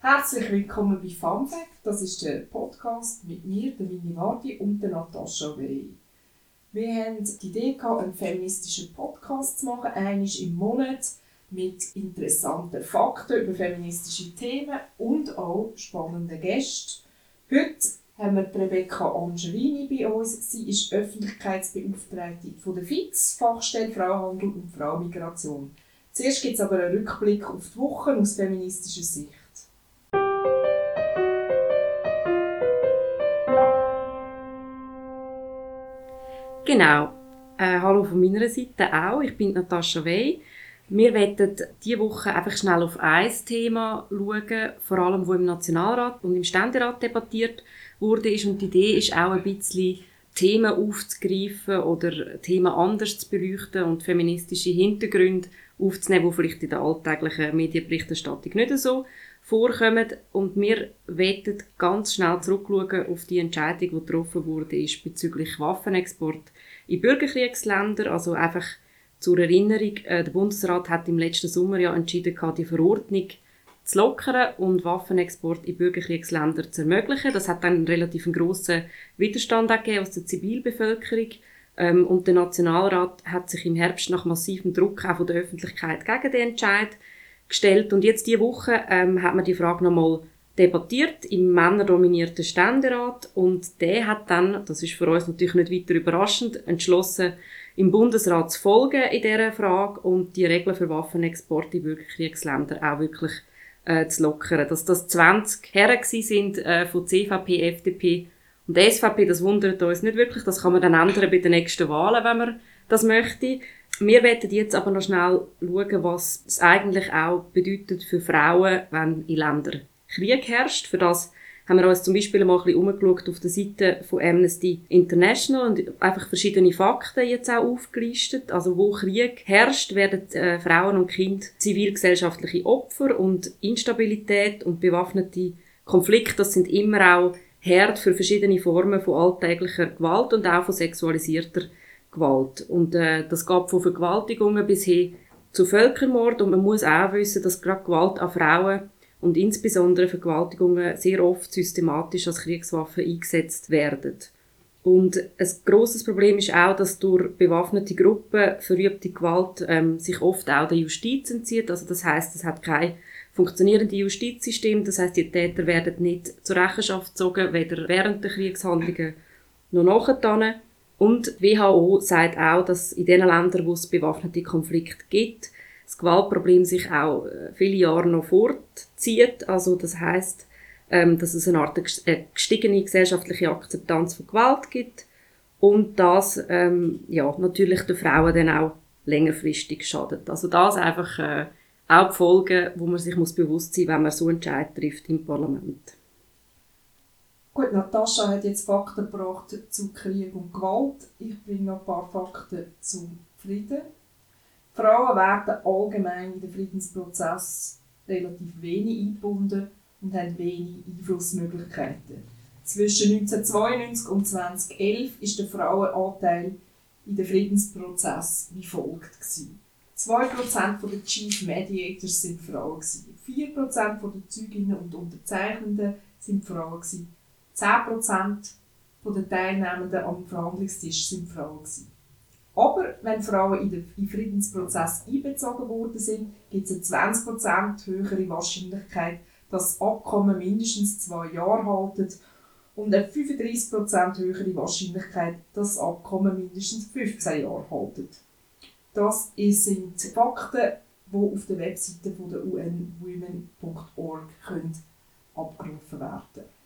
Herzlich willkommen bei FunFact. Das ist der Podcast mit mir, der Mini Vardi und der Natascha Wey. Wir haben die Idee gehabt, einen feministischen Podcast zu machen, einmal im Monat mit interessanten Fakten über feministische Themen und auch spannenden Gästen. Heute haben wir Rebecca Angelini bei uns. Sie ist Öffentlichkeitsbeauftragte von der FIX, Fachstelle Frauenhandel und Fraumigration. Zuerst gibt es aber einen Rückblick auf die Woche aus feministischer Sicht. Genau. Äh, hallo von meiner Seite auch. Ich bin Natascha Wey. Wir werden diese Woche einfach schnell auf ein Thema schauen, vor allem wo im Nationalrat und im Ständerat debattiert wurde. Und die Idee ist auch ein bisschen Themen aufzugreifen oder Themen anders zu beleuchten und feministische Hintergründe aufzunehmen, die vielleicht in der alltäglichen Medienberichterstattung nicht so vorkommen. Und wir werden ganz schnell zurückschauen auf die Entscheidung, die getroffen wurde ist bezüglich Waffenexport in Bürgerkriegsländer. Also einfach zur Erinnerung, äh, der Bundesrat hat im letzten Sommer ja entschieden, die Verordnung zu lockern und Waffenexport in Bürgerkriegsländer zu ermöglichen. Das hat dann einen relativ grossen Widerstand gegeben aus der Zivilbevölkerung. Ähm, und der Nationalrat hat sich im Herbst nach massivem Druck auch von der Öffentlichkeit gegen den Entscheid gestellt. Und jetzt diese Woche ähm, hat man die Frage nochmal debattiert im männerdominierten Ständerat und der hat dann, das ist für uns natürlich nicht weiter überraschend, entschlossen, im Bundesrat zu folgen in dieser Frage und die Regeln für Waffenexporte in Bürgerkriegsländer auch wirklich äh, zu lockern. Dass das 20 Herren sind äh, von CVP, FDP und SVP, das wundert uns nicht wirklich. Das kann man dann ändern bei den nächsten Wahlen, wenn man das möchte. Wir werden jetzt aber noch schnell schauen, was es eigentlich auch bedeutet für Frauen, wenn in Ländern Krieg herrscht. Für das haben wir uns zum Beispiel mal ein bisschen umgeschaut auf der Seite von Amnesty International und einfach verschiedene Fakten jetzt auch aufgelistet. Also wo Krieg herrscht, werden äh, Frauen und Kinder zivilgesellschaftliche Opfer und Instabilität und bewaffnete Konflikte, das sind immer auch Herd für verschiedene Formen von alltäglicher Gewalt und auch von sexualisierter Gewalt. Und äh, das geht von Vergewaltigungen bis hin zu Völkermord. Und man muss auch wissen, dass gerade Gewalt an Frauen und insbesondere Vergewaltigungen sehr oft systematisch als Kriegswaffe eingesetzt werden. Und ein grosses Problem ist auch, dass durch bewaffnete Gruppen verübte Gewalt ähm, sich oft auch der Justiz entzieht. Also das heißt, es hat kein funktionierendes Justizsystem. Das heißt, die Täter werden nicht zur Rechenschaft gezogen, weder während der Kriegshandlungen noch nachher. Und die WHO sagt auch, dass in den Ländern, wo es bewaffnete Konflikte gibt, das Gewaltproblem sich auch äh, viele Jahre noch fortzieht. Also das heißt, ähm, dass es eine Art äh, gestiegene gesellschaftliche Akzeptanz von Gewalt gibt und das ähm, ja natürlich den Frauen dann auch längerfristig schadet. Also das einfach äh, auch die Folgen, wo man sich muss bewusst sein, wenn man so Entscheid trifft im Parlament. Gut, Natascha hat jetzt Fakten gebracht zu Krieg und Gewalt. Ich bringe noch ein paar Fakten zum Frieden. Frauen werden allgemein in den Friedensprozess relativ wenig eingebunden und haben wenig Einflussmöglichkeiten. Zwischen 1992 und 2011 ist der Frauenanteil in den Friedensprozess wie folgt. 2% der Chief Mediators sind Frauen, 4% der Zeuginnen und Unterzeichnenden sind Frauen, 10% der Teilnehmenden am Verhandlungstisch sind Frauen. Aber wenn Frauen in den Friedensprozess einbezogen worden sind, gibt es eine 20% höhere Wahrscheinlichkeit, dass das Abkommen mindestens zwei Jahre haltet und eine 35% höhere Wahrscheinlichkeit, dass das Abkommen mindestens 15 Jahre haltet. Das sind Fakten, die auf der Webseite von der unwomen.org abgerufen werden können.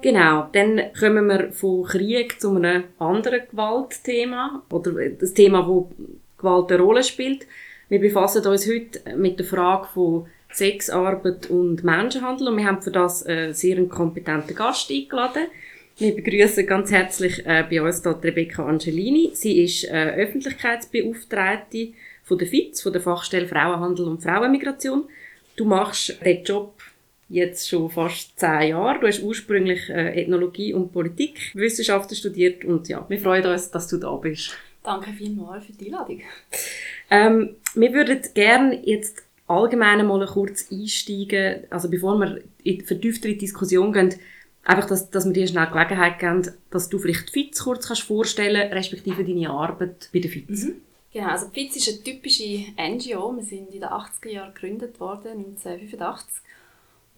Genau, dann kommen wir von Krieg zu einem anderen Gewaltthema oder das Thema, wo Gewalt eine Rolle spielt. Wir befassen uns heute mit der Frage von Sexarbeit und Menschenhandel und wir haben für das einen sehr kompetenten Gast eingeladen. Wir begrüßen ganz herzlich äh, bei uns hier Rebecca Angelini. Sie ist äh, Öffentlichkeitsbeauftragte von der FIZ, von der Fachstelle Frauenhandel und Frauenmigration. Du machst den Job jetzt schon fast zehn Jahre. Du hast ursprünglich äh, Ethnologie und Politikwissenschaften studiert und ja, wir freuen uns, dass du da bist. Danke vielmals für die Einladung. Ähm, wir würden gerne jetzt allgemein mal kurz einsteigen, also bevor wir in vertieftere Diskussion gehen, einfach, dass, dass wir dir schnell Gelegenheit geben, dass du vielleicht FITZ kurz kannst vorstellen respektive deine Arbeit bei der FITZ. Mhm. Genau, also FITZ ist eine typische NGO. Wir sind in den 80er Jahren gegründet worden, 1985.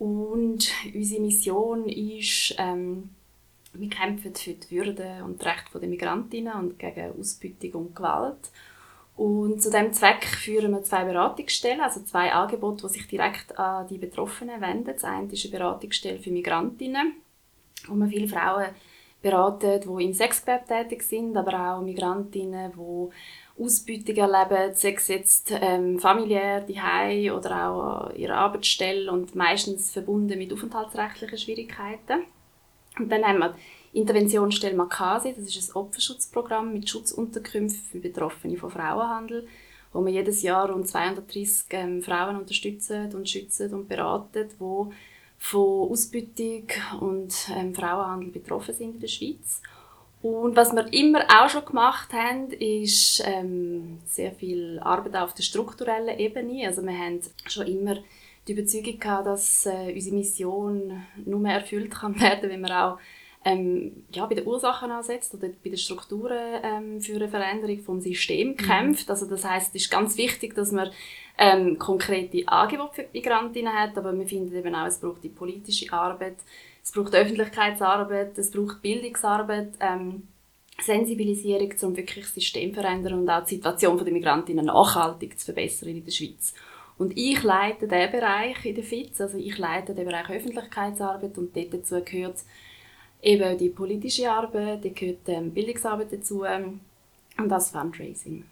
Und unsere Mission ist, ähm, wir kämpfen für die Würde und die Rechte der Migrantinnen und gegen Ausbeutung und Gewalt. Und zu diesem Zweck führen wir zwei Beratungsstellen, also zwei Angebote, die sich direkt an die Betroffenen wenden. Das eine ist eine Beratungsstelle für Migrantinnen, wo wir viele Frauen beraten, die im Sexgewerbe tätig sind, aber auch Migrantinnen, die Ausbeutung erleben, sei es jetzt ähm, familiär, die oder auch an ihrer Arbeitsstelle und meistens verbunden mit aufenthaltsrechtlichen Schwierigkeiten. Und dann haben wir Interventionsstelle Makasi, das ist ein Opferschutzprogramm mit Schutzunterkünften für Betroffene von Frauenhandel, wo wir jedes Jahr rund 230 ähm, Frauen unterstützen und schützen und beraten, die von Ausbeutung und ähm, Frauenhandel betroffen sind in der Schweiz. Und was wir immer auch schon gemacht haben, ist ähm, sehr viel Arbeit auf der strukturellen Ebene. Also wir haben schon immer die Überzeugung gehabt, dass äh, unsere Mission nur mehr erfüllt kann werden, wenn wir auch ähm, ja, bei den Ursachen ansetzt oder bei den Strukturen ähm, für eine Veränderung vom System mhm. kämpft. Mhm. Also das heißt, es ist ganz wichtig, dass man ähm, konkrete Angebote für Migrantinnen hat, aber wir finden eben auch, es braucht die politische Arbeit, es braucht Öffentlichkeitsarbeit, es braucht Bildungsarbeit, ähm, Sensibilisierung, um wirklich das System zu verändern und auch die Situation der Migrantinnen nachhaltig zu verbessern in der Schweiz. Und ich leite diesen Bereich in der FIZ, also ich leite den Bereich Öffentlichkeitsarbeit und dort dazu gehört eben die politische Arbeit, da gehört ähm, Bildungsarbeit dazu ähm, und das Fundraising.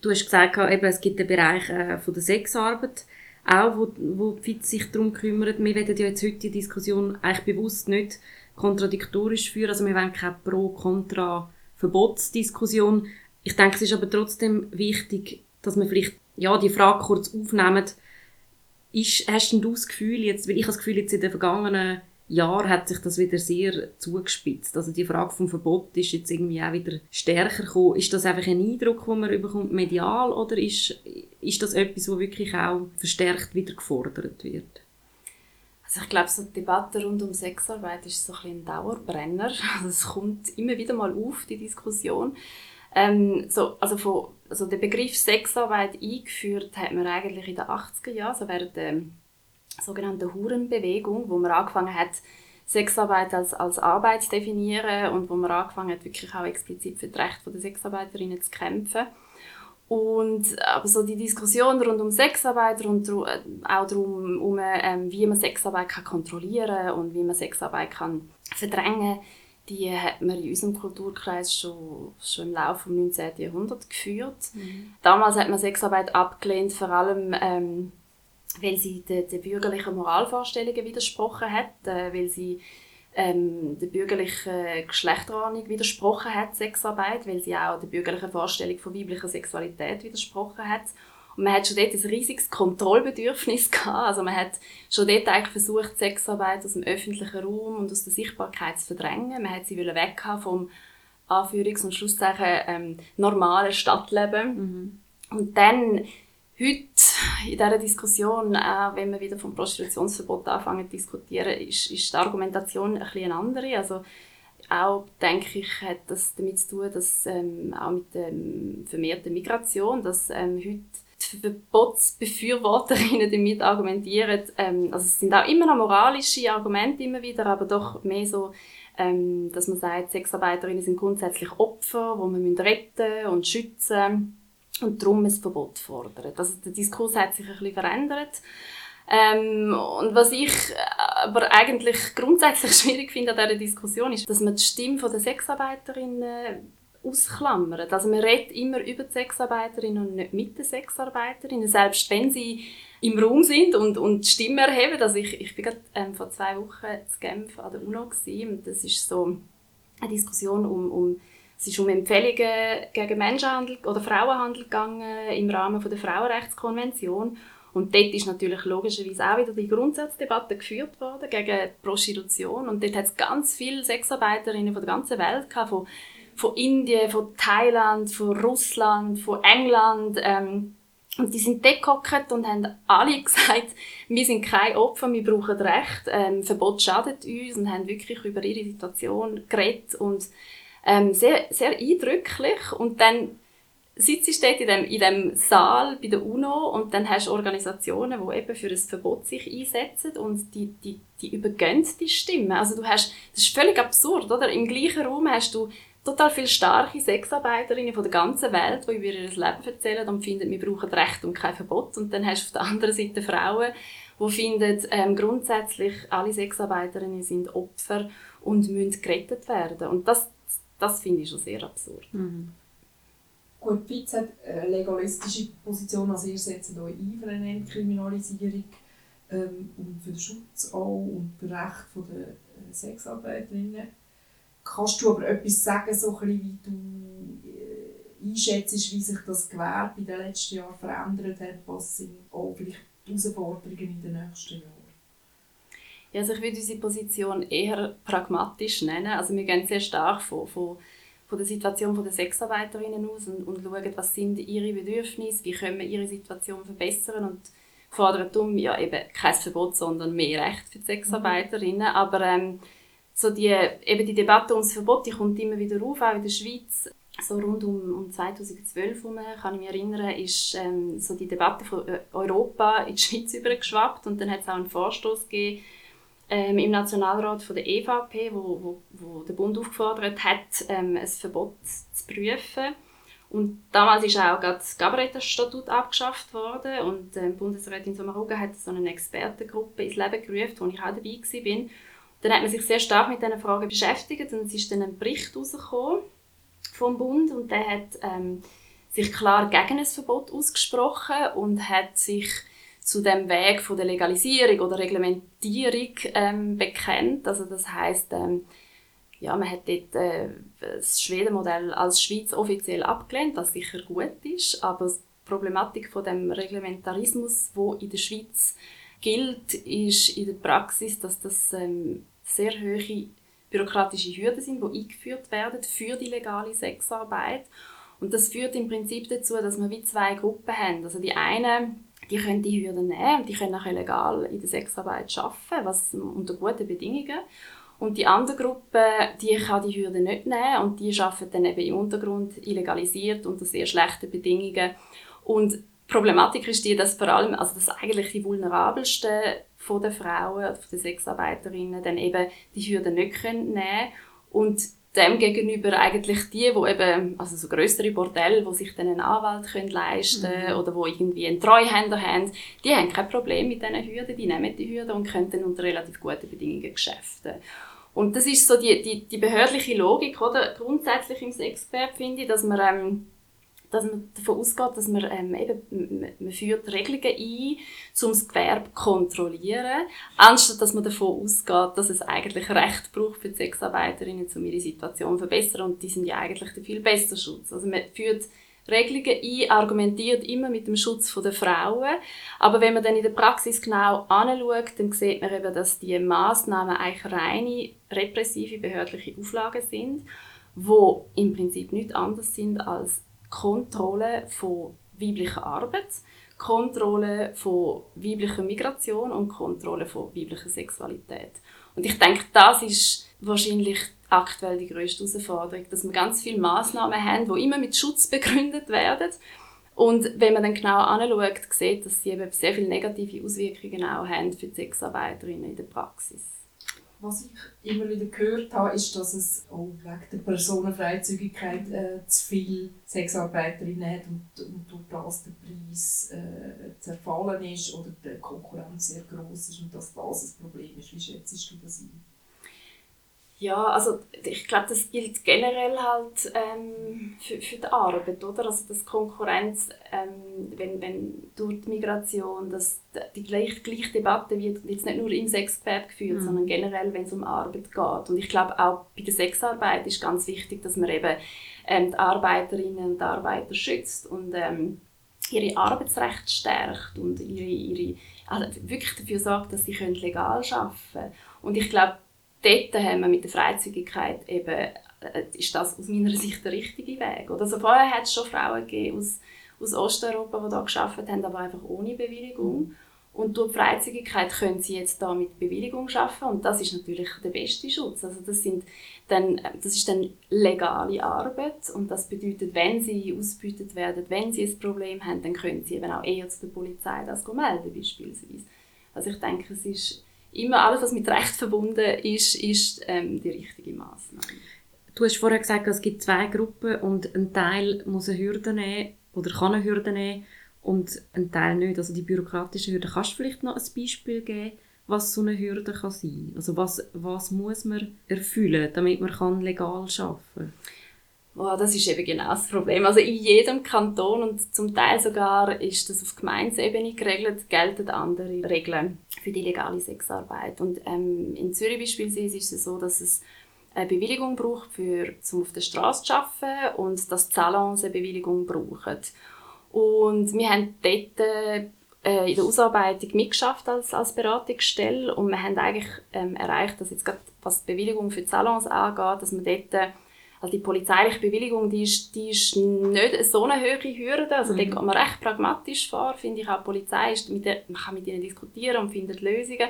Du hast gesagt, eben, es gibt den Bereich äh, von der Sexarbeit, auch, wo, wo die FIT sich darum kümmert. Wir werden ja jetzt heute die Diskussion eigentlich bewusst nicht kontradiktorisch führen, also wir wollen keine Pro-Kontra-Verbotsdiskussion. Ich denke, es ist aber trotzdem wichtig, dass wir vielleicht ja, die Frage kurz aufnehmen. Ist, hast du das Gefühl, jetzt, weil ich das Gefühl, jetzt in den vergangenen Jahr hat sich das wieder sehr zugespitzt. Also die Frage vom Verbot ist jetzt irgendwie auch wieder stärker gekommen. Ist das einfach ein Eindruck, den man überkommt medial oder ist, ist das etwas, wo wirklich auch verstärkt wieder gefordert wird? Also ich glaube, so die Debatte rund um Sexarbeit ist so ein, ein Dauerbrenner. Also es kommt immer wieder mal auf, die Diskussion. Ähm, so, also, von, also der Begriff Sexarbeit eingeführt hat man eigentlich in den 80er Jahren, also während der sogenannte Hurenbewegung, wo man angefangen hat, Sexarbeit als, als Arbeit zu definieren und wo man angefangen hat, wirklich auch explizit für das Recht der Sexarbeiterinnen zu kämpfen. Und aber so die Diskussion rund um Sexarbeit und äh, auch darum, um, ähm, wie man Sexarbeit kann kontrollieren und wie man Sexarbeit kann verdrängen, die hat man in unserem Kulturkreis schon, schon im Laufe des 19. Jahrhunderts geführt. Mhm. Damals hat man Sexarbeit abgelehnt, vor allem ähm, weil sie den, den bürgerlichen Moralvorstellungen widersprochen hat, äh, weil sie ähm, der bürgerlichen Geschlechterordnung widersprochen hat, Sexarbeit, weil sie auch der bürgerlichen Vorstellung von weiblicher Sexualität widersprochen hat. Und man hat schon dort ein riesiges Kontrollbedürfnis gehabt. Also man hat schon dort eigentlich versucht, Sexarbeit aus dem öffentlichen Raum und aus der Sichtbarkeit zu verdrängen. Man hat sie weg vom Anführungs- und Schlusszeichen ähm, normalen Stadtleben. Mhm. Und dann heute in dieser Diskussion, auch wenn wir wieder vom Prostitutionsverbot anfangen zu diskutieren, ist, ist die Argumentation ein bisschen andere. Also auch, denke ich, hat das damit zu tun, dass ähm, auch mit der vermehrten Migration, dass ähm, heute die Verbotsbefürworterinnen damit argumentieren, ähm, also es sind auch immer noch moralische Argumente immer wieder, aber doch mehr so, ähm, dass man sagt, Sexarbeiterinnen sind grundsätzlich Opfer, die man retten und schützen müssen und darum ein Verbot fordern. Also der Diskurs hat sich ein bisschen verändert. Ähm, und was ich aber eigentlich grundsätzlich schwierig finde an dieser Diskussion ist, dass man die Stimme der Sexarbeiterinnen ausklammert. Also man redet immer über die Sexarbeiterinnen und nicht mit den Sexarbeiterinnen, selbst wenn sie im Raum sind und, und die Stimme erheben. Also ich, ich bin gerade ähm, vor zwei Wochen zu Genf an der UNO gewesen, und das ist so eine Diskussion um, um es ist um Empfehlungen gegen Menschenhandel oder Frauenhandel gegangen im Rahmen der Frauenrechtskonvention. Und dort ist natürlich logischerweise auch wieder die Grundsatzdebatte geführt worden gegen Prostitution. Und dort hat es ganz viele Sexarbeiterinnen von der ganzen Welt gehabt, von, von Indien, von Thailand, von Russland, von England. Ähm, und die sind dort und haben alle gesagt, wir sind kein Opfer, wir brauchen Recht, ähm, Verbot schadet uns und haben wirklich über ihre Situation geredet und ähm, sehr, sehr eindrücklich. Und dann sitzt dort in dem, in dem Saal bei der UNO und dann hast du Organisationen, die eben für ein Verbot sich einsetzen und die, die, die übergehen die Stimme. Also du hast, das ist völlig absurd, oder? Im gleichen Raum hast du total viele starke Sexarbeiterinnen von der ganzen Welt, die über ihr Leben erzählen und finden, wir brauchen Recht und kein Verbot. Und dann hast du auf der anderen Seite Frauen, die finden, ähm, grundsätzlich alle Sexarbeiterinnen sind Opfer und müssen gerettet werden. Und das, das finde ich schon sehr absurd. Mhm. Gut, die Schweiz hat eine legalistische Position, also ihr setzt euch ein für eine Entkriminalisierung ähm, und für den Schutz auch und für Recht der äh, Sexarbeiterinnen. Kannst du aber etwas sagen, so ein bisschen, wie du äh, einschätzt, wie sich das Gewerbe in den letzten Jahren verändert hat, was sind auch vielleicht die Herausforderungen in den nächsten Jahren? Ja, also ich würde unsere Position eher pragmatisch nennen. Also wir gehen sehr stark von, von, von der Situation der Sexarbeiterinnen aus und, und schauen, was sind ihre Bedürfnisse, wie können wir ihre Situation verbessern und fordern darum ja eben kein Verbot, sondern mehr Recht für die Sexarbeiterinnen. Mhm. Aber ähm, so die, eben die Debatte ums Verbot, die kommt immer wieder auf, auch in der Schweiz. So rund um, um 2012 herum, kann ich mich erinnern, ist ähm, so die Debatte von äh, Europa in die Schweiz übergeschwappt und dann hat es auch einen Vorstoß gegeben ähm, im Nationalrat von der EVP, wo, wo, wo der Bund aufgefordert hat, ähm, ein Verbot zu prüfen. Und damals ist auch das Gabarettenstatut abgeschafft worden und ähm, Bundesrätin Sommaruga hat so eine Expertengruppe ins Leben gerufen, wo ich auch dabei war. Dann hat man sich sehr stark mit diesen Fragen beschäftigt und es ist dann ein Bericht rausgekommen vom Bund und der hat ähm, sich klar gegen ein Verbot ausgesprochen und hat sich zu dem Weg von der Legalisierung oder Reglementierung ähm, bekennt. Also das heißt, ähm, ja, man hat dort äh, das Schwedenmodell als Schweiz offiziell abgelehnt, was sicher gut ist, aber die Problematik von dem Reglementarismus, wo in der Schweiz gilt, ist in der Praxis, dass das ähm, sehr hohe bürokratische Hürden sind, die eingeführt werden für die legale Sexarbeit. Und das führt im Prinzip dazu, dass wir wie zwei Gruppen haben. Also die einen, die können die Hürden nehmen und die können auch legal in der Sexarbeit arbeiten, was unter guten Bedingungen. Und die andere Gruppe, die kann die Hürden nicht nehmen und die arbeiten dann eben im Untergrund illegalisiert unter sehr schlechten Bedingungen. Und die Problematik ist die, dass vor allem, also dass eigentlich die vulnerabelsten von den Frauen oder von den Sexarbeiterinnen dann eben die Hürden nicht können nehmen und dem gegenüber eigentlich die, wo eben, also so größere Bordelle, wo sich dann einen Anwalt können leisten mhm. oder wo irgendwie einen Treuhänder haben, die haben kein Problem mit diesen Hürden, die nehmen die Hürden und können dann unter relativ guten Bedingungen geschäften. Und das ist so die, die, die behördliche Logik, oder? Grundsätzlich im Sexgewerbe finde ich, dass man ähm, dass man davon ausgeht, dass man ähm, eben, man führt Regelungen ein, um das Gewerbe zu kontrollieren, anstatt dass man davon ausgeht, dass es eigentlich Recht braucht für die Sexarbeiterinnen, um ihre Situation zu verbessern und die sind ja eigentlich der viel bessere Schutz. Also man führt Regelungen ein, argumentiert immer mit dem Schutz der Frauen, aber wenn man dann in der Praxis genau anschaut, dann sieht man eben, dass die Massnahmen eigentlich reine repressive behördliche Auflagen sind, wo im Prinzip nicht anders sind als Kontrolle von weiblicher Arbeit, Kontrolle von weiblicher Migration und Kontrolle von weiblicher Sexualität. Und ich denke, das ist wahrscheinlich aktuell die größte Herausforderung, dass wir ganz viele Maßnahmen haben, die immer mit Schutz begründet werden. Und wenn man dann genau anschaut, sieht, dass sie eben sehr viele negative Auswirkungen auch haben für die Sexarbeiterinnen in der Praxis. Was ich immer wieder gehört habe, ist, dass es auch wegen der Personenfreizügigkeit äh, zu viele Sexarbeiterinnen hat und, und durch das der Preis äh, zerfallen ist oder die Konkurrenz sehr groß ist und dass das ein Problem ist. Wie schätzt du das ein? Ja, also ich glaube, das gilt generell halt ähm, für, für die Arbeit, oder? Also dass Konkurrenz, ähm, wenn, wenn durch die Migration, dass die gleiche, gleiche Debatte wird jetzt nicht nur im Sexgewerbe geführt, mhm. sondern generell, wenn es um Arbeit geht. Und ich glaube auch bei der Sexarbeit ist ganz wichtig, dass man eben ähm, die Arbeiterinnen und Arbeiter schützt und ähm, ihre Arbeitsrechte stärkt und ihre, ihre also wirklich dafür sorgt, dass sie legal arbeiten können. Und ich glaube, dort haben wir mit der Freizügigkeit eben äh, ist das aus meiner Sicht der richtige Weg. Oder also vorher hat es schon Frauen gegeben aus, aus Osteuropa, die da geschafft haben, aber einfach ohne Bewilligung. Und durch die Freizügigkeit können sie jetzt da mit Bewilligung arbeiten und das ist natürlich der beste Schutz. Also das, sind dann, das ist dann legale Arbeit und das bedeutet, wenn sie ausgebeutet werden, wenn sie ein Problem haben, dann können sie eben auch eher zu der Polizei das melden beispielsweise. Also ich denke, es ist immer alles, was mit Recht verbunden ist, ist ähm, die richtige Maßnahme. Du hast vorher gesagt, es gibt zwei Gruppen und ein Teil muss eine Hürde nehmen oder kann eine Hürde nehmen und ein Teil nicht. Also die bürokratische Hürde. Kannst du vielleicht noch ein Beispiel geben, was so eine Hürde kann sein? Also was, was muss man erfüllen, damit man legal arbeiten kann? Oh, das ist eben genau das Problem. Also in jedem Kanton und zum Teil sogar ist das auf Gemeinsebene geregelt, gelten andere Regeln für die legale Sexarbeit. Und ähm, in Zürich beispielsweise ist es so, dass es eine Bewilligung braucht, für, um auf der Straße zu arbeiten und dass die Salons eine Bewilligung brauchen. Und wir haben dort äh, in der Ausarbeitung mitgeschafft als, als Beratungsstelle und wir haben eigentlich ähm, erreicht, dass jetzt gerade was die Bewilligung für die Salons angeht, dass man dort also die polizeiliche Bewilligung, die ist, die ist nicht so eine hohe Hürde. Also mhm. da geht man recht pragmatisch vor, finde ich auch. Die Polizei ist mit der, man kann mit ihnen diskutieren und findet Lösungen.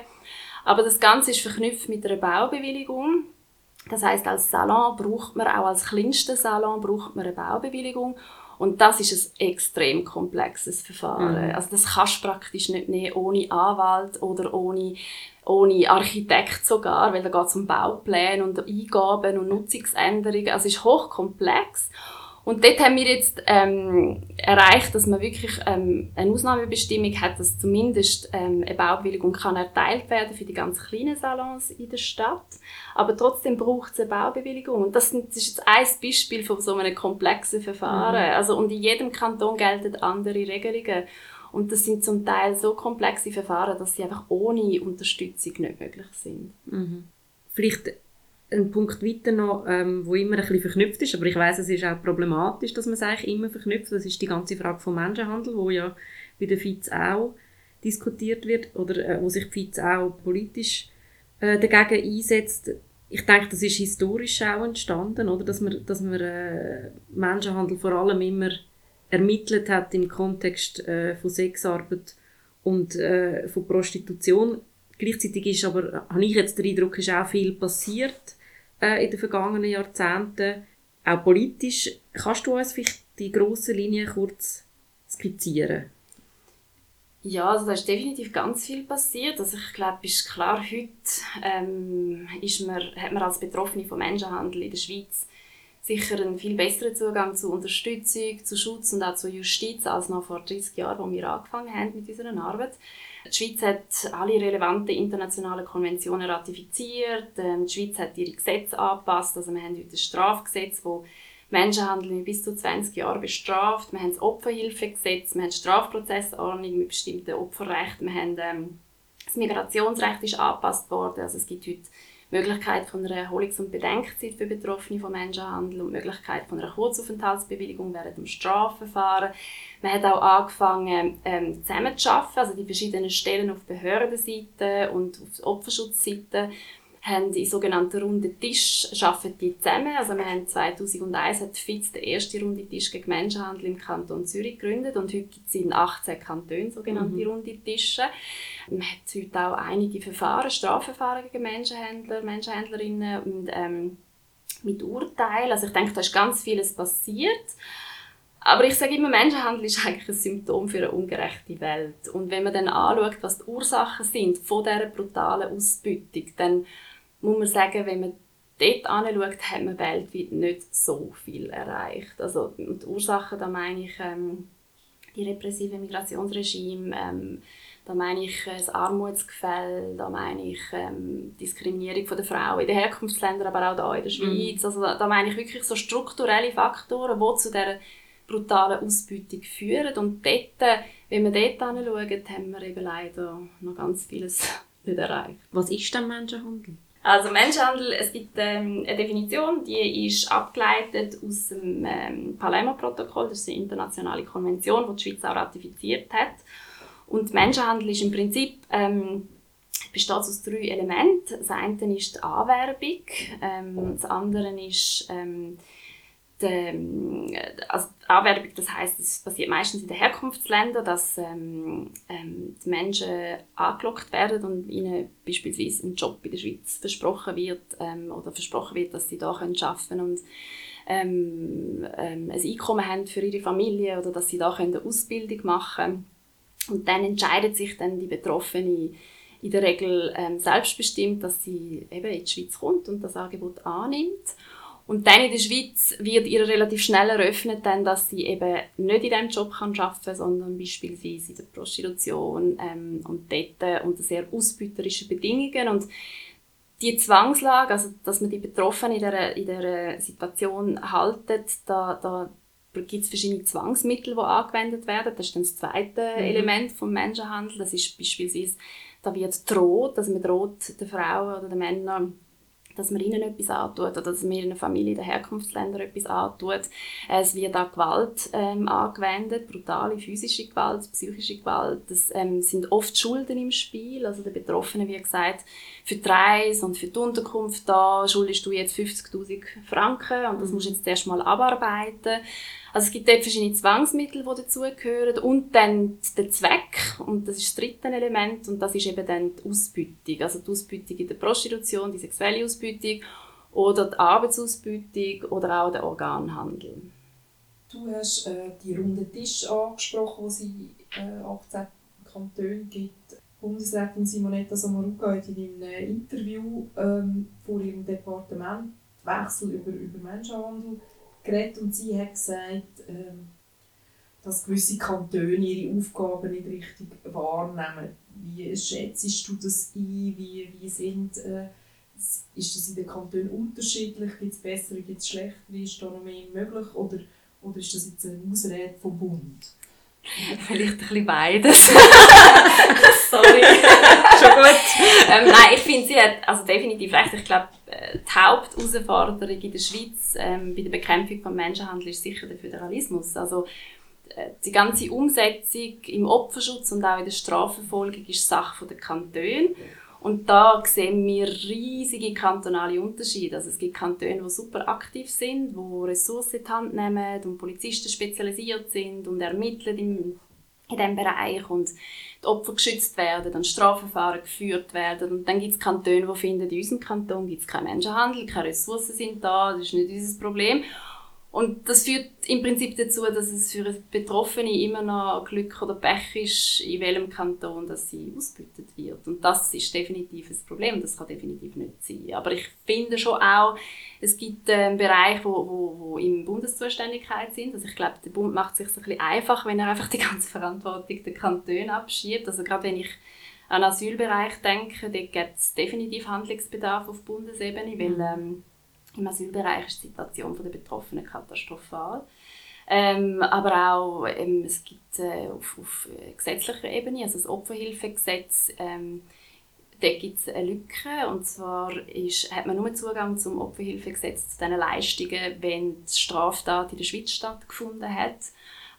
Aber das Ganze ist verknüpft mit einer Baubewilligung. Das heißt, als Salon braucht man auch als kleinster Salon braucht man eine Baubewilligung. Und das ist ein extrem komplexes Verfahren. Mhm. Also das kannst du praktisch nicht nehmen ohne Anwalt oder ohne, ohne Architekt sogar, weil da geht es um Baupläne und Eingaben und Nutzungsänderungen. Also es ist hochkomplex. Und dort haben wir jetzt ähm, erreicht, dass man wirklich ähm, eine Ausnahmebestimmung hat, dass zumindest ähm, eine Baubewilligung kann erteilt werden für die ganz kleinen Salons in der Stadt. Aber trotzdem braucht es eine Baubewilligung. Und das, ist jetzt ein Beispiel von so einem komplexen Verfahren. Mhm. Also, und in jedem Kanton gelten andere Regelungen. Und das sind zum Teil so komplexe Verfahren, dass sie einfach ohne Unterstützung nicht möglich sind. Mhm. Vielleicht ein Punkt weiter noch, ähm, wo immer ein bisschen verknüpft ist, aber ich weiß, es ist auch problematisch, dass man es eigentlich immer verknüpft. Das ist die ganze Frage vom Menschenhandel, wo ja bei der FIZ auch diskutiert wird oder äh, wo sich die FIZ auch politisch äh, dagegen einsetzt. Ich denke, das ist historisch auch entstanden, oder, dass man, dass man äh, Menschenhandel vor allem immer ermittelt hat im Kontext äh, von Sexarbeit und äh, von Prostitution. Gleichzeitig ist aber, habe ich jetzt den Eindruck, ist auch viel passiert äh, in den vergangenen Jahrzehnten, auch politisch. Kannst du uns vielleicht die grossen Linien kurz skizzieren? Ja, also da ist definitiv ganz viel passiert. Also ich glaube, ist klar, heute ähm, ist man, hat man als Betroffene von Menschenhandel in der Schweiz sicher einen viel besseren Zugang zu Unterstützung, zu Schutz und auch zu Justiz als noch vor 30 Jahren, als wir angefangen haben mit unserer Arbeit. Die Schweiz hat alle relevanten internationalen Konventionen ratifiziert. Ähm, die Schweiz hat ihre Gesetze angepasst. Also wir haben heute ein Strafgesetz, das Menschenhandel mit bis zu 20 Jahren bestraft. Wir haben das Opferhilfegesetz, wir haben Strafprozessordnung mit bestimmten Opferrechten. Wir haben, ähm, das Migrationsrecht ist angepasst worden. Also es gibt heute Möglichkeit von einer Erholungs- und Bedenkzeit für Betroffene von Menschenhandel und Möglichkeit von einer Kurzaufenthaltsbewilligung während dem Strafverfahren. Man hat auch angefangen, ähm, zusammenzuarbeiten, also die verschiedenen Stellen auf Behördenseite und auf Opferschutzseite haben in sogenannten runden Tisch arbeiten die zusammen. Also wir haben 2001 hat FITZ den ersten runde Tisch gegen Menschenhandel im Kanton Zürich gegründet und heute gibt es in 18 Kantonen sogenannte mhm. runde Tische. Man hat heute auch einige Verfahren, Strafverfahren gegen Menschenhändler, Menschenhändlerinnen und ähm, mit Urteilen. Also ich denke, da ist ganz vieles passiert. Aber ich sage immer, Menschenhandel ist eigentlich ein Symptom für eine ungerechte Welt. Und wenn man dann anschaut, was die Ursachen sind von dieser brutalen Ausbeutung, dann muss man sagen, wenn man dort anschaut, hat man weltweit nicht so viel erreicht. Also die Ursachen, da meine ich ähm, die repressive Migrationsregime, ähm, da meine ich äh, das Armutsgefälle, da meine ich ähm, Diskriminierung der Frauen in den Herkunftsländern, aber auch hier in der Schweiz. Mm. Also da, da, meine ich wirklich so strukturelle Faktoren, die zu dieser brutalen Ausbeutung führen. Und dort, wenn wir dort anschauen, haben wir eben leider noch ganz vieles nicht erreicht. Was ist denn Menschenhandel? Also Menschenhandel, es gibt ähm, eine Definition, die ist abgeleitet aus dem ähm, Palermo-Protokoll, das ist eine internationale Konvention, die die Schweiz auch ratifiziert hat. Und Menschenhandel ist im Prinzip ähm, besteht aus drei Elementen. Das eine ist die Anwerbung, ähm, das andere ist ähm, ähm, also Anwerbung, das heißt, es passiert meistens in den Herkunftsländern, dass ähm, ähm, die Menschen angelockt werden und ihnen beispielsweise ein Job in der Schweiz versprochen wird ähm, oder versprochen wird, dass sie da arbeiten können und ähm, ähm, ein Einkommen haben für ihre Familie oder dass sie da eine Ausbildung machen können. Und dann entscheidet sich dann die Betroffene in der Regel ähm, selbstbestimmt, dass sie eben in die Schweiz kommt und das Angebot annimmt. Und dann in der Schweiz wird ihr relativ schnell eröffnet, dann, dass sie eben nicht in diesem Job kann arbeiten kann, sondern beispielsweise in der Prostitution ähm, und dort unter sehr ausbeuterischen Bedingungen. Und die Zwangslage, also dass man die Betroffenen in dieser, in dieser Situation haltet, da, da gibt es verschiedene Zwangsmittel, die angewendet werden. Das ist dann das zweite mhm. Element vom Menschenhandel. Das ist beispielsweise, da wird droht, also man droht den Frauen oder den Männern dass man ihnen etwas antut oder dass man ihrer Familie der Herkunftsländer etwas antut. Es wird auch Gewalt ähm, angewendet, brutale physische Gewalt, psychische Gewalt. Das ähm, sind oft Schulden im Spiel. Also der Betroffene, wie gesagt, für die Reise und für die Unterkunft da schuldest du jetzt 50'000 Franken und das musst du jetzt erstmal abarbeiten. Also es gibt dort verschiedene Zwangsmittel, die dazugehören und dann der Zweck und das ist das dritte Element und das ist eben dann die Ausbeutung. Also die Ausbeutung in der Prostitution, die sexuelle Ausbeutung oder die Arbeitsausbeutung oder auch der Organhandel. Du hast äh, die runden Tisch angesprochen, die sie äh, 18 Kantonen gibt. Bundesrätin Simonetta Sommaruga hat in einem Interview ähm, vor ihrem Departement Wechsel über, über Menschenhandel geredet und sie hat gesagt, ähm, dass gewisse Kantone ihre Aufgaben nicht richtig wahrnehmen. Wie schätzt du das ein? Wie, wie sind, äh, ist das in den Kantonen unterschiedlich? Gibt es bessere, gibt es schlechtere? Ist da noch mehr möglich? Oder, oder ist das jetzt eine Ausrede vom Bund? Vielleicht ein bisschen beides. Sorry. Schon gut. Ähm, nein, ich finde, sie hat also definitiv recht. Ich glaube, äh, die Hauptausforderung in der Schweiz ähm, bei der Bekämpfung von Menschenhandel ist sicher der Föderalismus. Also, äh, die ganze Umsetzung im Opferschutz und auch in der Strafverfolgung ist Sache der Kantone. Und da sehen wir riesige kantonale Unterschiede. Also es gibt Kantone, die super aktiv sind, die Ressourcen in die Hand nehmen und Polizisten spezialisiert sind und ermitteln im, in diesem Bereich und die Opfer geschützt werden, dann Strafverfahren geführt werden. Und dann gibt es Kantone, die finden, in unserem Kanton gibt es keinen Menschenhandel, keine Ressourcen sind da, das ist nicht unser Problem. Und das führt im Prinzip dazu, dass es für Betroffene immer noch Glück oder Pech ist, in welchem Kanton dass sie ausgebeutet wird. Und das ist definitiv ein Problem, das kann definitiv nicht sein. Aber ich finde schon auch, es gibt äh, Bereiche, wo, wo, wo in Bundeszuständigkeit sind. Also ich glaube, der Bund macht es sich ein bisschen einfach, wenn er einfach die ganze Verantwortung den Kantonen abschiebt. Also gerade wenn ich an den Asylbereich denke, dort gibt es definitiv Handlungsbedarf auf Bundesebene, weil mhm. ähm, im Asylbereich ist die Situation der Betroffenen katastrophal. Ähm, aber auch ähm, es gibt äh, auf, auf gesetzlicher Ebene, also das Opferhilfegesetz, ähm, da gibt es eine Lücke. Und zwar ist, hat man nur Zugang zum Opferhilfegesetz zu diesen Leistungen, wenn die Straftat in der Schweiz stattgefunden hat.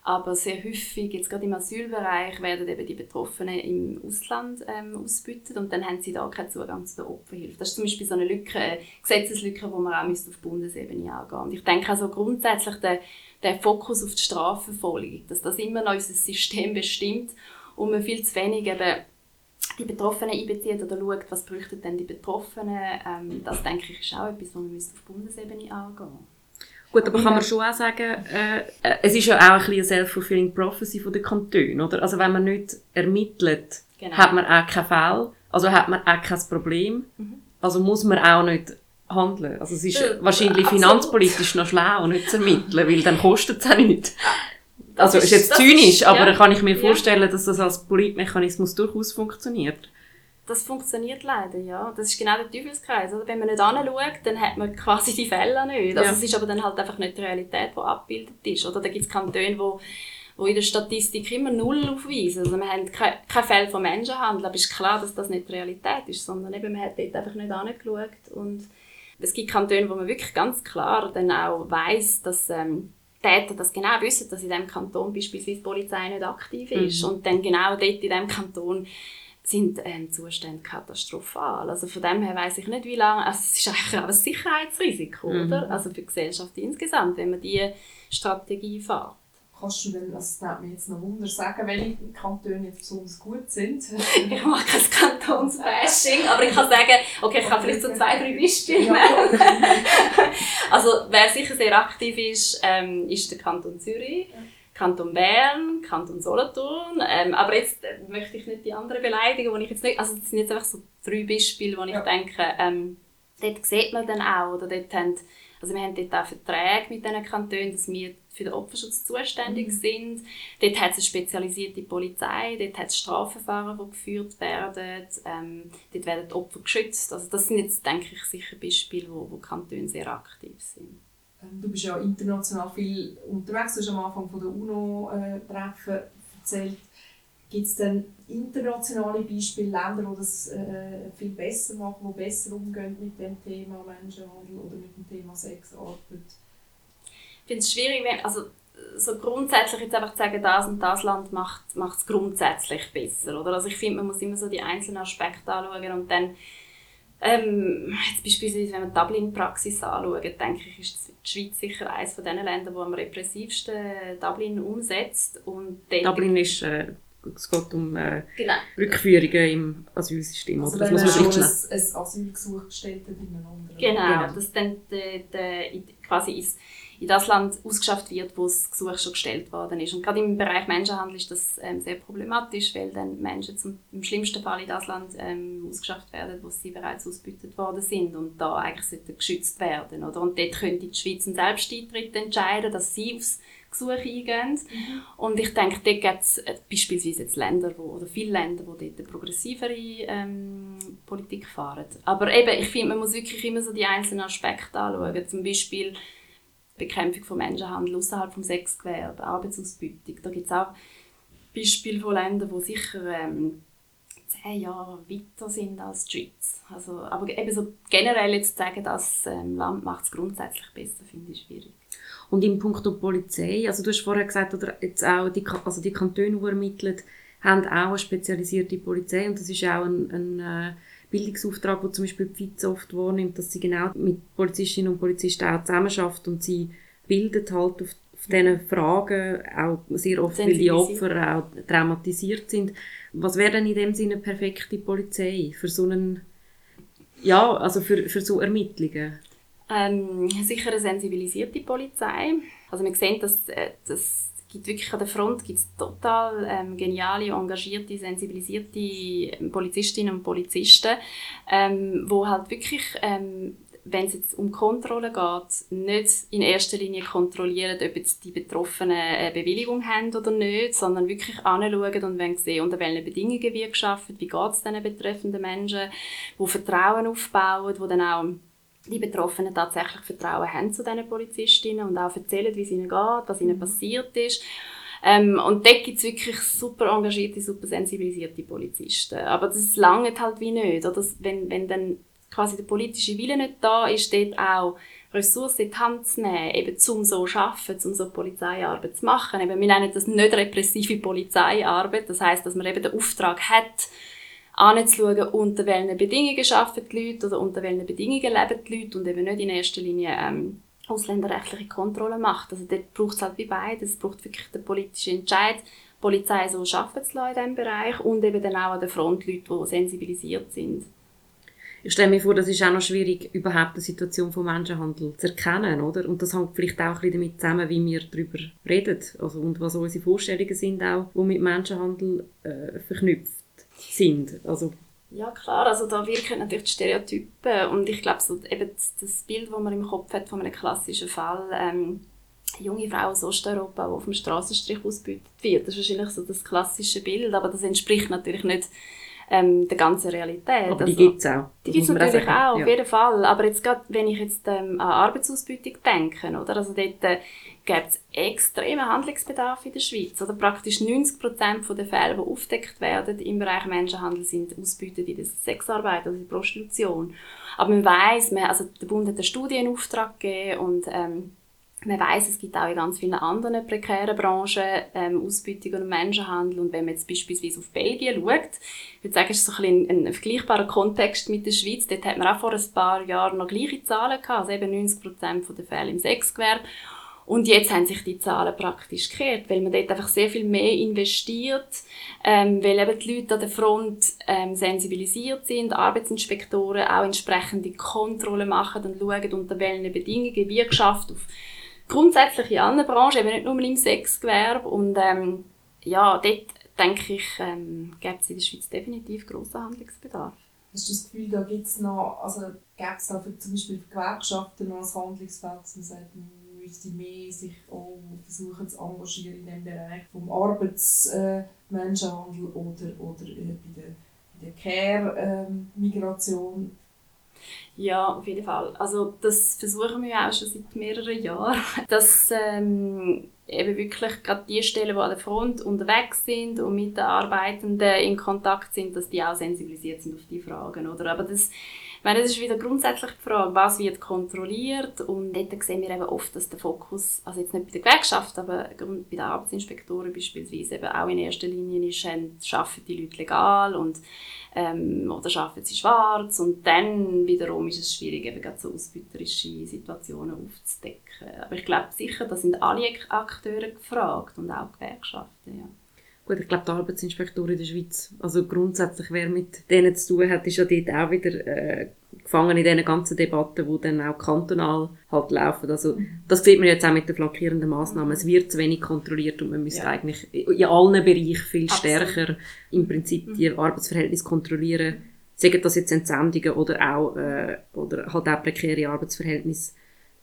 Aber sehr häufig, jetzt gerade im Asylbereich, werden eben die Betroffenen im Ausland ähm, ausgebeutet und dann haben sie da keinen Zugang zu der Opferhilfe. Das ist zum Beispiel so eine Lücke, eine Gesetzeslücke, die man auch auf Bundesebene angehen Und ich denke also grundsätzlich der, der Fokus auf die Strafverfolgung, dass das immer noch unser System bestimmt und man viel zu wenig eben die Betroffenen einbezieht oder schaut, was bräuchten denn die Betroffenen. Ähm, das denke ich ist auch etwas, was man auf Bundesebene angehen Gut, aber kann man schon auch sagen, äh, äh, es ist ja auch ein bisschen eine self-fulfilling prophecy von den Kantonen, oder? Also wenn man nicht ermittelt, genau. hat man auch keinen Fall, also hat man auch kein Problem, mhm. also muss man auch nicht handeln. Also es ist ja, wahrscheinlich absolut. finanzpolitisch noch schlau, nicht zu ermitteln, weil dann kostet es auch nichts. Also ist, ist jetzt zynisch, ist, aber ja. kann ich mir vorstellen, dass das als Politmechanismus durchaus funktioniert das funktioniert leider, ja. Das ist genau der Teufelskreis. Oder? Wenn man nicht anschaut, dann hat man quasi die Fälle nicht. Also ja. es ist aber dann halt einfach nicht die Realität, die abgebildet ist. Oder da gibt es Kantone, wo wo in der Statistik immer null aufweisen. Also wir haben keine, keine Fälle von Menschenhandel, aber es ist klar, dass das nicht die Realität ist, sondern eben man hat dort einfach nicht angeschaut. Und es gibt Kantone, wo man wirklich ganz klar dann auch weiss, dass ähm, Täter das genau wissen, dass in diesem Kanton beispielsweise die Polizei nicht aktiv ist mhm. und dann genau dort in diesem Kanton sind ähm, Zustände katastrophal. Also von dem her weiß ich nicht, wie lange, also es ist eigentlich auch ein Sicherheitsrisiko, mhm. oder? Also für die Gesellschaft insgesamt, wenn man diese Strategie fährt. Kannst du denn, das nimmt mir jetzt noch Wunder, sagen, welche Kantone jetzt besonders gut sind? ich mache kein Kantonsbashing, aber ich kann sagen, okay, ich kann vielleicht so zwei, drei Beispiele ja. Also wer sicher sehr aktiv ist, ähm, ist der Kanton Zürich. Ja Kanton Bern, Kanton Solothurn. Ähm, aber jetzt äh, möchte ich nicht die anderen beleidigen, wo ich jetzt nicht, also das sind jetzt einfach so drei Beispiele, wo ich ja. denke, ähm, dort sieht man dann auch, oder dort haben, also wir haben dort auch Verträge mit diesen Kantonen, dass wir für den Opferschutz zuständig mhm. sind. Dort hat es eine spezialisierte Polizei, dort hat es Strafverfahren, die geführt werden, ähm, dort werden die Opfer geschützt. Also das sind jetzt, denke ich, sicher Beispiele, wo, wo Kantone sehr aktiv sind. Du bist ja international viel unterwegs, du hast am Anfang von der UNO-Treffen äh, erzählt. Gibt es denn internationale Beispiele, Länder, die das äh, viel besser machen, die besser umgehen mit dem Thema Menschenhandel oder mit dem Thema Sexarbeit? Ich finde es schwierig, wenn, also so grundsätzlich jetzt einfach zu sagen, das und das Land macht es grundsätzlich besser. Oder? Also ich finde, man muss immer so die einzelnen Aspekte anschauen und dann ähm, jetzt beispielsweise, wenn man die Dublin-Praxis anschaut, denke ich, ist die Schweiz sicher eines von den Ländern, die am repressivsten Dublin umsetzt. Und Dublin ist, äh, es geht um äh, genau. Rückführungen im Asylsystem. Also das muss man schon ein, ein Asylgesuch gestellt hat in einem anderen Genau, genau. dass dann de, de, quasi ins in das Land ausgeschafft wird, wo das Gesuch schon gestellt worden ist. Und gerade im Bereich Menschenhandel ist das ähm, sehr problematisch, weil dann Menschen zum, im schlimmsten Fall in das Land ähm, ausgeschafft werden, wo sie bereits ausgebeutet worden sind und da eigentlich sollten geschützt werden. Oder? Und dort könnte die Schweiz einen Selbsteintritt entscheiden, dass sie aufs Gesuch eingehen. Mhm. Und ich denke, dort gibt es äh, beispielsweise jetzt Länder, wo, oder viele Länder, die dort eine progressivere ähm, Politik fahren. Aber eben, ich finde, man muss wirklich immer so die einzelnen Aspekte anschauen. Zum Beispiel Bekämpfung von Menschenhandel außerhalb des Sexgewerbe, Arbeitsausbeutung. Da gibt es auch Beispiele von Ländern, die sicher ähm, zehn Jahre weiter sind als die Schweiz. Also, aber eben so generell jetzt zu sagen, das ähm, Land macht es grundsätzlich besser, finde ich schwierig. Und im Punkt der Polizei, also du hast vorher gesagt, oder jetzt auch die, also die Kantone, die ermitteln, haben auch eine spezialisierte Polizei und das ist auch ein, ein äh, Bildungsauftrag, den zum Beispiel die FIZ oft wahrnimmt, dass sie genau mit Polizistinnen und Polizisten auch zusammenarbeitet und sie bildet halt auf, auf diesen Fragen, auch sehr oft, weil die Opfer auch traumatisiert sind. Was wäre denn in dem Sinne eine perfekte Polizei für so einen, ja, also für, für so Ermittlungen? Ähm, sicher eine sensibilisierte Polizei. Also man sieht, dass, äh, dass gibt wirklich an der Front gibt's total ähm, geniale, engagierte, sensibilisierte ähm, Polizistinnen und Polizisten, ähm, wo halt wirklich, ähm, wenn es jetzt um Kontrolle geht, nicht in erster Linie kontrollieren, ob jetzt die Betroffenen eine Bewilligung haben oder nicht, sondern wirklich anschauen und wenn sehen, unter welchen Bedingungen wird geschafft, wie geht es diesen betreffenden Menschen, wo Vertrauen aufbauen, wo dann auch die Betroffenen tatsächlich Vertrauen haben zu diesen Polizistinnen und auch erzählen, wie es ihnen geht, was ihnen mhm. passiert ist. Ähm, und dort gibt es wirklich super engagierte, super sensibilisierte Polizisten. Aber das langt halt wie nicht. Oder? Wenn, wenn dann quasi der politische Wille nicht da ist, dort auch Ressourcen in die Hand zu nehmen, eben zum so zu arbeiten, um so Polizeiarbeit zu machen. Eben, wir nennen das nicht repressive Polizeiarbeit. Das heißt, dass man eben den Auftrag hat, anzuschauen, unter welchen Bedingungen arbeiten die Leute oder unter welchen Bedingungen leben die Leute und eben nicht in erster Linie ähm, ausländerrechtliche Kontrolle macht. Also dort braucht es halt wie beides. Es braucht wirklich den politischen Entscheid, die Polizei so arbeiten zu lassen in diesem Bereich und eben dann auch an der Front Leute, die sensibilisiert sind. Ich stelle mir vor, das ist auch noch schwierig, überhaupt die Situation von Menschenhandel zu erkennen, oder? Und das hängt vielleicht auch ein bisschen damit zusammen, wie wir darüber reden, also und was unsere Vorstellungen sind auch, die mit Menschenhandel äh, verknüpft sind. Also ja klar, also da wirken natürlich die Stereotypen und ich glaube so eben das, Bild, das man im Kopf hat von einem klassischen Fall, ähm, junge Frau aus Osteuropa, die auf dem Straßenstrich ausgebeutet wird, das ist wahrscheinlich so das klassische Bild, aber das entspricht natürlich nicht ähm, der ganzen Realität. Aber die also, gibt es auch. Die gibt es natürlich auch, auf jeden Fall. Aber jetzt gerade, wenn ich jetzt ähm, an Arbeitsausbeutung denke, oder? Also dort äh, gibt es extremen Handlungsbedarf in der Schweiz. Oder praktisch 90 Prozent der Fälle, die aufdeckt werden im Bereich Menschenhandel, sind ausbeutet in der Sexarbeit, also in der Prostitution. Aber man weiss, man, also der Bund hat eine Studie in Auftrag gegeben und ähm, man weiß, es gibt auch in ganz vielen anderen prekären Branchen ähm, Ausbeutung und Menschenhandel. Und wenn man jetzt beispielsweise auf Belgien schaut, ich würde sagen, es ist so ein, ein, ein vergleichbarer Kontext mit der Schweiz. Dort hat man auch vor ein paar Jahren noch gleiche Zahlen gehabt, also eben 90 Prozent der Fälle im Sexgewerbe. Und jetzt haben sich die Zahlen praktisch gekehrt, weil man dort einfach sehr viel mehr investiert, ähm, weil eben die Leute an der Front ähm, sensibilisiert sind, Arbeitsinspektoren auch entsprechende Kontrollen machen und schauen, unter welchen Bedingungen wie geschafft auf grundsätzlich in anderen Branchen, eben nicht nur im Sexgewerbe. Und ähm, ja, dort denke ich, ähm, gibt es in der Schweiz definitiv grossen Handlungsbedarf. Hast du das Gefühl, da gibt es noch, also gibt es da für, zum Beispiel für Gewerkschaften noch ein Handlungsfeld, dass man sagt, man müsste mehr sich auch versuchen zu engagieren in dem Bereich vom Arbeitsmenschenhandel äh, oder, oder äh, bei der, bei der Care-Migration? Ja, auf jeden Fall. Also das versuchen wir auch schon seit mehreren Jahren, dass ähm, eben wirklich gerade die Stellen, die an der Front unterwegs sind und mit den Arbeitenden in Kontakt sind, dass die auch sensibilisiert sind auf die Fragen, oder? Aber das ich meine, das ist wieder grundsätzlich die Frage, was wird kontrolliert und dort sehen wir eben oft, dass der Fokus, also jetzt nicht bei der Gewerkschaft, aber bei den Arbeitsinspektoren beispielsweise eben auch in erster Linie ist, arbeiten die Leute legal und ähm, oder arbeiten sie schwarz und dann wiederum ist es schwierig, eben gerade so ausbeuterische Situationen aufzudecken. Aber ich glaube sicher, da sind alle Akteure gefragt und auch Gewerkschaften, ja. Gut, ich glaube, die Arbeitsinspektoren in der Schweiz, also grundsätzlich, wer mit denen zu tun hat, ist ja dort auch wieder äh, gefangen in diesen ganzen Debatten, die dann auch kantonal halt laufen. Also, das sieht man jetzt auch mit den flankierenden Massnahmen. Es wird zu wenig kontrolliert und man müsste ja. eigentlich in allen Bereichen viel Absolut. stärker im Prinzip mhm. die Arbeitsverhältnisse kontrollieren. Sagen das jetzt Entsendungen oder auch, äh, oder halt auch prekäre Arbeitsverhältnisse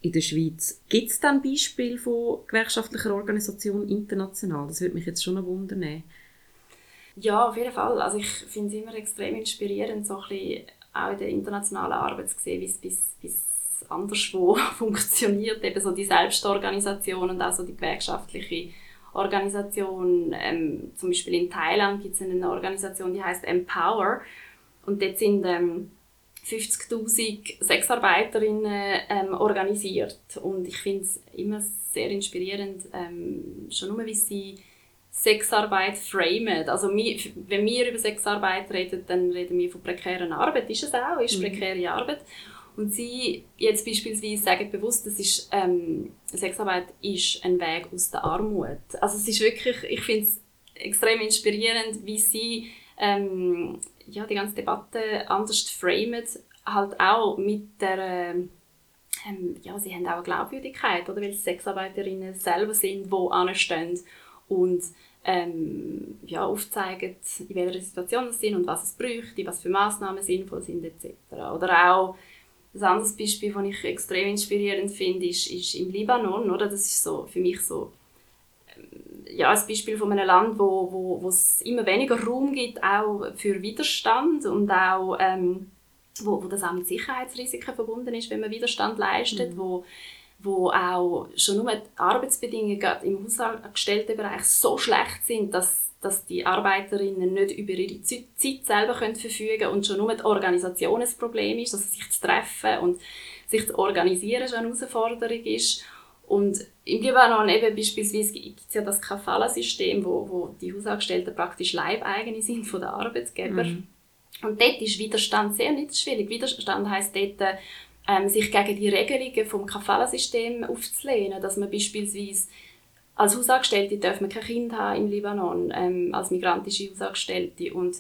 in der Schweiz. Gibt es dann Beispiele von gewerkschaftlicher Organisation international? Das würde mich jetzt schon wundern. Ja, auf jeden Fall. Also ich finde es immer extrem inspirierend, so ein bisschen auch in der internationalen Arbeit zu sehen, wie es bis anderswo funktioniert. Eben so die Selbstorganisation und auch so die gewerkschaftliche Organisation. Ähm, zum Beispiel in Thailand gibt es eine Organisation, die heißt Empower. Und dort sind ähm, 50.000 Sexarbeiterinnen ähm, organisiert. Und ich finde es immer sehr inspirierend, ähm, schon nur wie sie Sexarbeit framen. Also wir, wenn wir über Sexarbeit reden, dann reden wir von prekären Arbeit. Ist es auch, ist mhm. prekäre Arbeit. Und sie jetzt beispielsweise sagen bewusst, das ist, ähm, Sexarbeit ist ein Weg aus der Armut. Also es ist wirklich, ich finde es extrem inspirierend, wie sie ähm, ja, die ganze Debatte anders framen, halt auch mit der, ähm, ja, sie haben auch eine Glaubwürdigkeit, oder? weil Sexarbeiterinnen selber sind, die anstehen und ähm, ja, aufzeigen, in welcher Situation sie sind und was es bräuchte, was für Massnahmen sinnvoll sind etc. Oder auch ein anderes Beispiel, das ich extrem inspirierend finde, ist, ist im Libanon. Oder? Das ist so für mich so ja, ein Beispiel von einem Land, wo, wo, wo es immer weniger Raum gibt, auch für Widerstand und auch, ähm, wo, wo das auch mit Sicherheitsrisiken verbunden ist, wenn man Widerstand leistet, mhm. wo, wo auch schon nur die Arbeitsbedingungen im hausangestellten Bereich so schlecht sind, dass dass die Arbeiterinnen nicht über ihre Zeit selber können verfügen können und schon nur die Organisation ein Problem ist, dass sich zu treffen und sich zu organisieren schon eine Herausforderung ist. Und im Libanon eben beispielsweise gibt es ja das Kafala-System, wo, wo die Hausangestellten praktisch Leibeigene sind von den Arbeitgebern. Mhm. Und dort ist Widerstand sehr niederschwellig. Widerstand heisst dort, ähm, sich gegen die Regelungen vom Kafala-System aufzulehnen, dass man beispielsweise als Hausangestellte darf man kein Kind haben im Libanon, ähm, als migrantische Hausangestellte und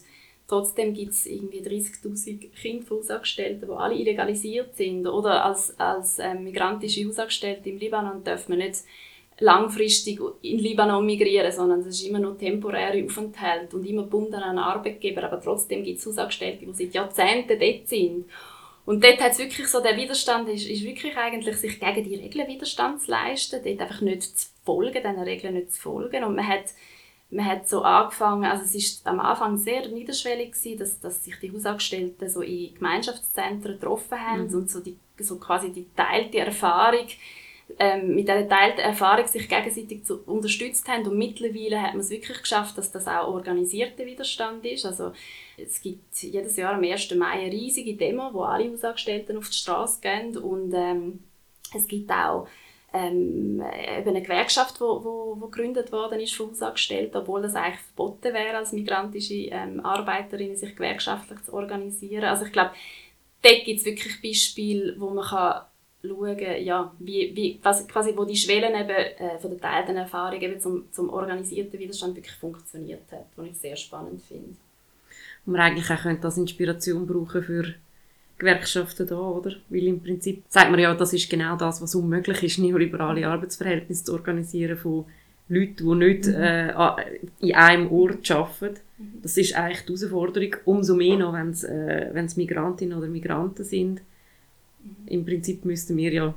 Trotzdem gibt es irgendwie 30'000 Kinder von Hausangestellten, die alle illegalisiert sind. Oder als, als ähm, migrantische Hausangestellte im Libanon darf man nicht langfristig in Libanon migrieren, sondern es ist immer nur temporäre Aufenthalt und immer gebunden an Arbeitgeber. Aber trotzdem gibt es Hausangestellte, die seit Jahrzehnten dort sind. Und dort hat wirklich so, der Widerstand ist, ist wirklich eigentlich, sich gegen die Regeln Widerstand zu leisten, dort einfach nicht zu folgen, diesen Regeln nicht zu folgen. Und man hat man hat so angefangen, also es ist am Anfang sehr niederschwellig gewesen, dass, dass sich die Hausangestellten so in Gemeinschaftszentren getroffen haben mhm. und so, die, so quasi die teilte Erfahrung, ähm, mit dieser teilten Erfahrung sich gegenseitig zu, unterstützt haben und mittlerweile hat man es wirklich geschafft, dass das auch organisierter Widerstand ist. Also es gibt jedes Jahr am 1. Mai eine riesige Demo, wo alle Hausangestellten auf die Straße gehen und ähm, es gibt auch ähm, eben eine Gewerkschaft, wo, wo, wo gegründet worden ist von obwohl das eigentlich verboten wäre, als migrantische ähm, Arbeiterinnen sich gewerkschaftlich zu organisieren. Also ich glaube, dort gibt es wirklich Beispiele, wo man kann schauen, ja, wie, wie, quasi, wo die Schwellen eben, äh, von der teilten Erfahrung eben zum, zum organisierten Widerstand wirklich funktioniert hat, was ich sehr spannend finde. Und man eigentlich auch könnte als Inspiration brauchen für Gewerkschaften da, oder? Weil im Prinzip sagt man ja, das ist genau das, was unmöglich ist, neoliberale Arbeitsverhältnisse zu organisieren von Leuten, die nicht mhm. äh, in einem Ort arbeiten. Mhm. Das ist eigentlich die Herausforderung, umso mehr noch, wenn es äh, Migrantinnen oder Migranten sind. Mhm. Im Prinzip müssten wir ja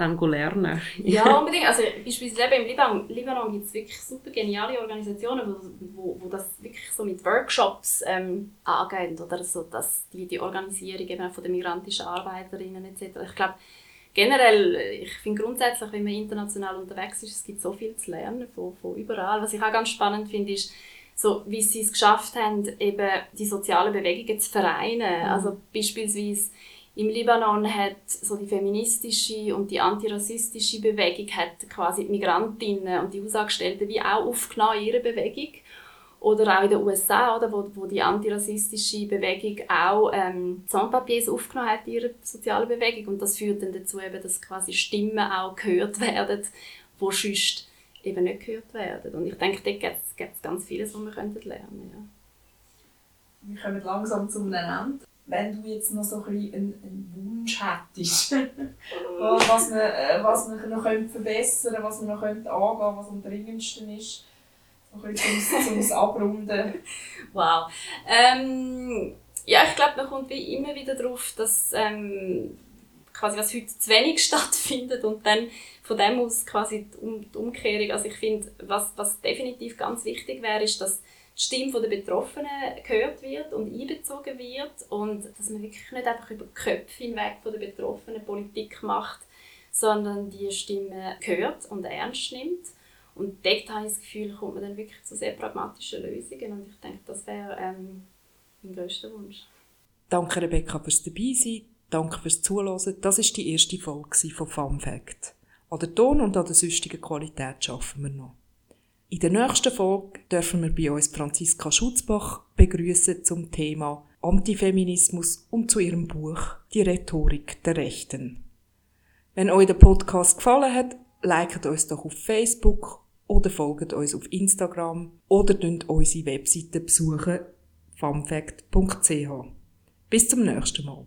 dann lernen. ja, unbedingt. Also beispielsweise im Libanon, Libanon gibt es wirklich super geniale Organisationen, wo, wo, wo das wirklich so mit Workshops ähm, angehen oder so, dass die, die Organisierung eben von den migrantischen Arbeiterinnen etc. Ich glaube, generell, ich finde grundsätzlich, wenn man international unterwegs ist, es gibt so viel zu lernen von, von überall. Was ich auch ganz spannend finde, ist, so, wie sie es geschafft haben, eben die sozialen Bewegungen zu vereinen. Mhm. Also beispielsweise im Libanon hat so die feministische und die antirassistische Bewegung hat quasi die Migrantinnen und die Hausangestellten wie auch aufgenommen in ihre Bewegung. Oder auch in den USA, oder, wo, wo die antirassistische Bewegung auch ähm, Sans-Papiers aufgenommen hat in ihrer sozialen Bewegung. Und das führt dann dazu, eben, dass quasi Stimmen auch gehört werden, die sonst eben nicht gehört werden. Und ich denke, dort gibt es ganz vieles, was wir lernen könnten. Ja. Wir kommen langsam zum Ende wenn du jetzt noch so ein bisschen einen, Wunsch hättest, was man, äh, was man noch verbessern könnte, was man noch angehen könnte, was am dringendsten ist, so ein bisschen zum, Abrunden. Wow. Ähm, ja, ich glaube, man kommt wie immer wieder darauf, dass ähm, quasi was heute zu wenig stattfindet und dann von dem aus quasi die, um die Umkehrung. Also ich finde, was, was definitiv ganz wichtig wäre, ist, dass Stimme der Betroffenen gehört wird und einbezogen wird und dass man wirklich nicht einfach über die Köpfe hinweg von der Betroffenen Politik macht, sondern die Stimme hört und ernst nimmt. Und dort habe ich das Gefühl, kommt man dann wirklich zu sehr pragmatischen Lösungen und ich denke, das wäre ähm, mein grösster Wunsch. Danke Rebecca fürs Dabeisein, danke fürs Zuhören. Das war die erste Folge von Fun Fact. An der Ton und an der sonstigen Qualität arbeiten wir noch. In der nächsten Folge dürfen wir bei uns Franziska Schutzbach begrüßen zum Thema Antifeminismus und zu ihrem Buch Die Rhetorik der Rechten. Wenn euch der Podcast gefallen hat, liket uns doch auf Facebook oder folgt uns auf Instagram oder dünnt unsere Webseite besuchen famfact.ch. Bis zum nächsten Mal.